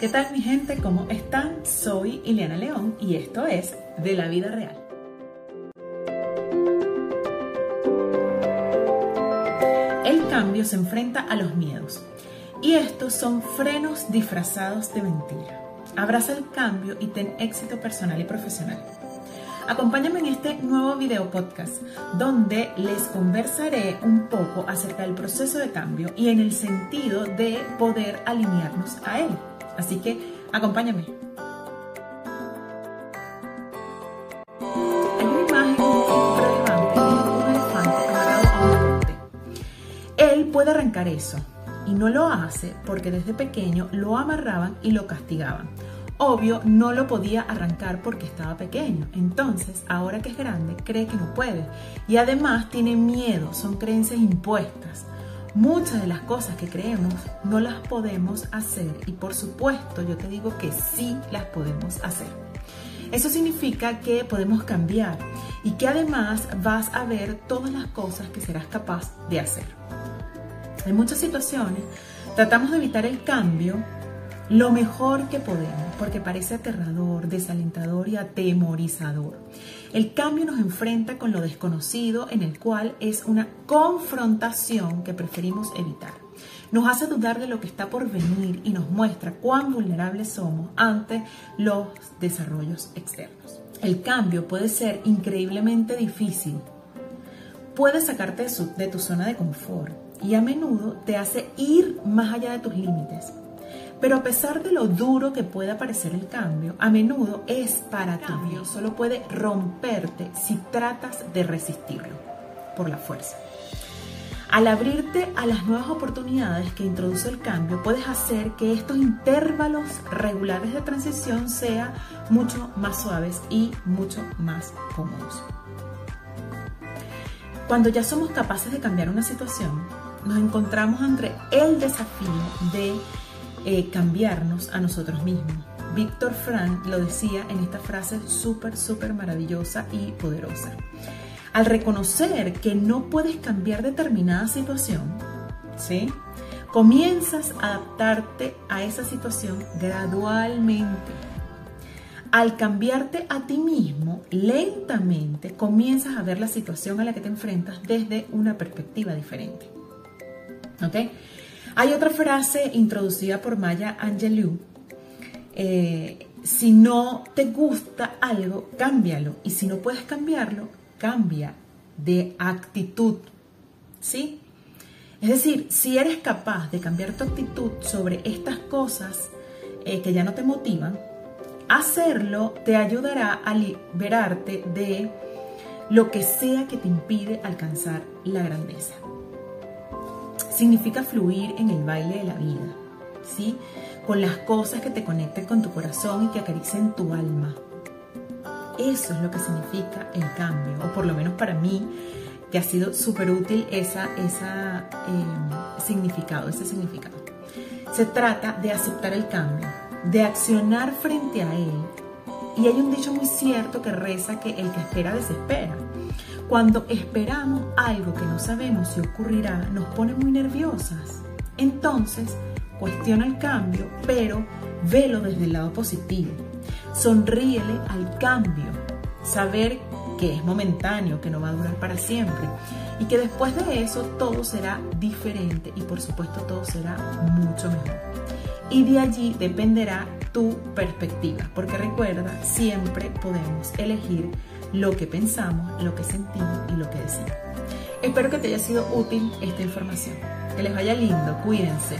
¿Qué tal mi gente? ¿Cómo están? Soy Ileana León y esto es De la Vida Real. El cambio se enfrenta a los miedos y estos son frenos disfrazados de mentira. Abraza el cambio y ten éxito personal y profesional. Acompáñame en este nuevo video podcast donde les conversaré un poco acerca del proceso de cambio y en el sentido de poder alinearnos a él. Así que acompáñame. Hay una imagen relevante de un elefante amarrado a un poste. Él puede arrancar eso y no lo hace porque desde pequeño lo amarraban y lo castigaban. Obvio, no lo podía arrancar porque estaba pequeño. Entonces, ahora que es grande, cree que no puede. Y además tiene miedo, son creencias impuestas. Muchas de las cosas que creemos no las podemos hacer y por supuesto yo te digo que sí las podemos hacer. Eso significa que podemos cambiar y que además vas a ver todas las cosas que serás capaz de hacer. En muchas situaciones tratamos de evitar el cambio lo mejor que podemos, porque parece aterrador, desalentador y atemorizador. El cambio nos enfrenta con lo desconocido, en el cual es una confrontación que preferimos evitar. Nos hace dudar de lo que está por venir y nos muestra cuán vulnerables somos ante los desarrollos externos. El cambio puede ser increíblemente difícil. Puede sacarte de, tu zona de confort y a menudo te hace ir más allá de tus límites pero a pesar de lo duro que pueda parecer el cambio, a menudo es para tu bien. Solo puede romperte si tratas de resistirlo por la fuerza. Al abrirte a las nuevas oportunidades que introduce el cambio, puedes hacer que estos intervalos regulares de transición sean mucho más suaves y mucho más cómodos. Cuando ya somos capaces de cambiar una situación, nos encontramos entre el desafío de eh, cambiarnos a nosotros mismos. Víctor Frank lo decía en esta frase súper, súper maravillosa y poderosa. Al reconocer que no puedes cambiar determinada situación, ¿sí? Comienzas a adaptarte a esa situación gradualmente. Al cambiarte a ti mismo, lentamente comienzas a ver la situación a la que te enfrentas desde una perspectiva diferente. ¿Ok? Hay otra frase introducida por Maya Angelou. Eh, si no te gusta algo, cámbialo. Y si no puedes cambiarlo, cambia de actitud. ¿Sí? Es decir, si eres capaz de cambiar tu actitud sobre estas cosas eh, que ya no te motivan, hacerlo te ayudará a liberarte de lo que sea que te impide alcanzar la grandeza significa fluir en el baile de la vida, ¿sí? Con las cosas que te conecten con tu corazón y que acaricien tu alma. Eso es lo que significa el cambio, o por lo menos para mí, que ha sido súper útil esa, esa em, significado, ese significado. Se trata de aceptar el cambio, de accionar frente a él. Y hay un dicho muy cierto que reza que el que espera desespera. Cuando esperamos algo que no sabemos si ocurrirá, nos pone muy nerviosas. Entonces, cuestiona el cambio, pero velo desde el lado positivo. Sonríele al cambio. Saber que es momentáneo, que no va a durar para siempre y que después de eso todo será diferente y por supuesto todo será mucho mejor. Y de allí dependerá perspectiva, porque recuerda, siempre podemos elegir lo que pensamos, lo que sentimos y lo que decimos. Espero que te haya sido útil esta información. Que les vaya lindo, cuídense.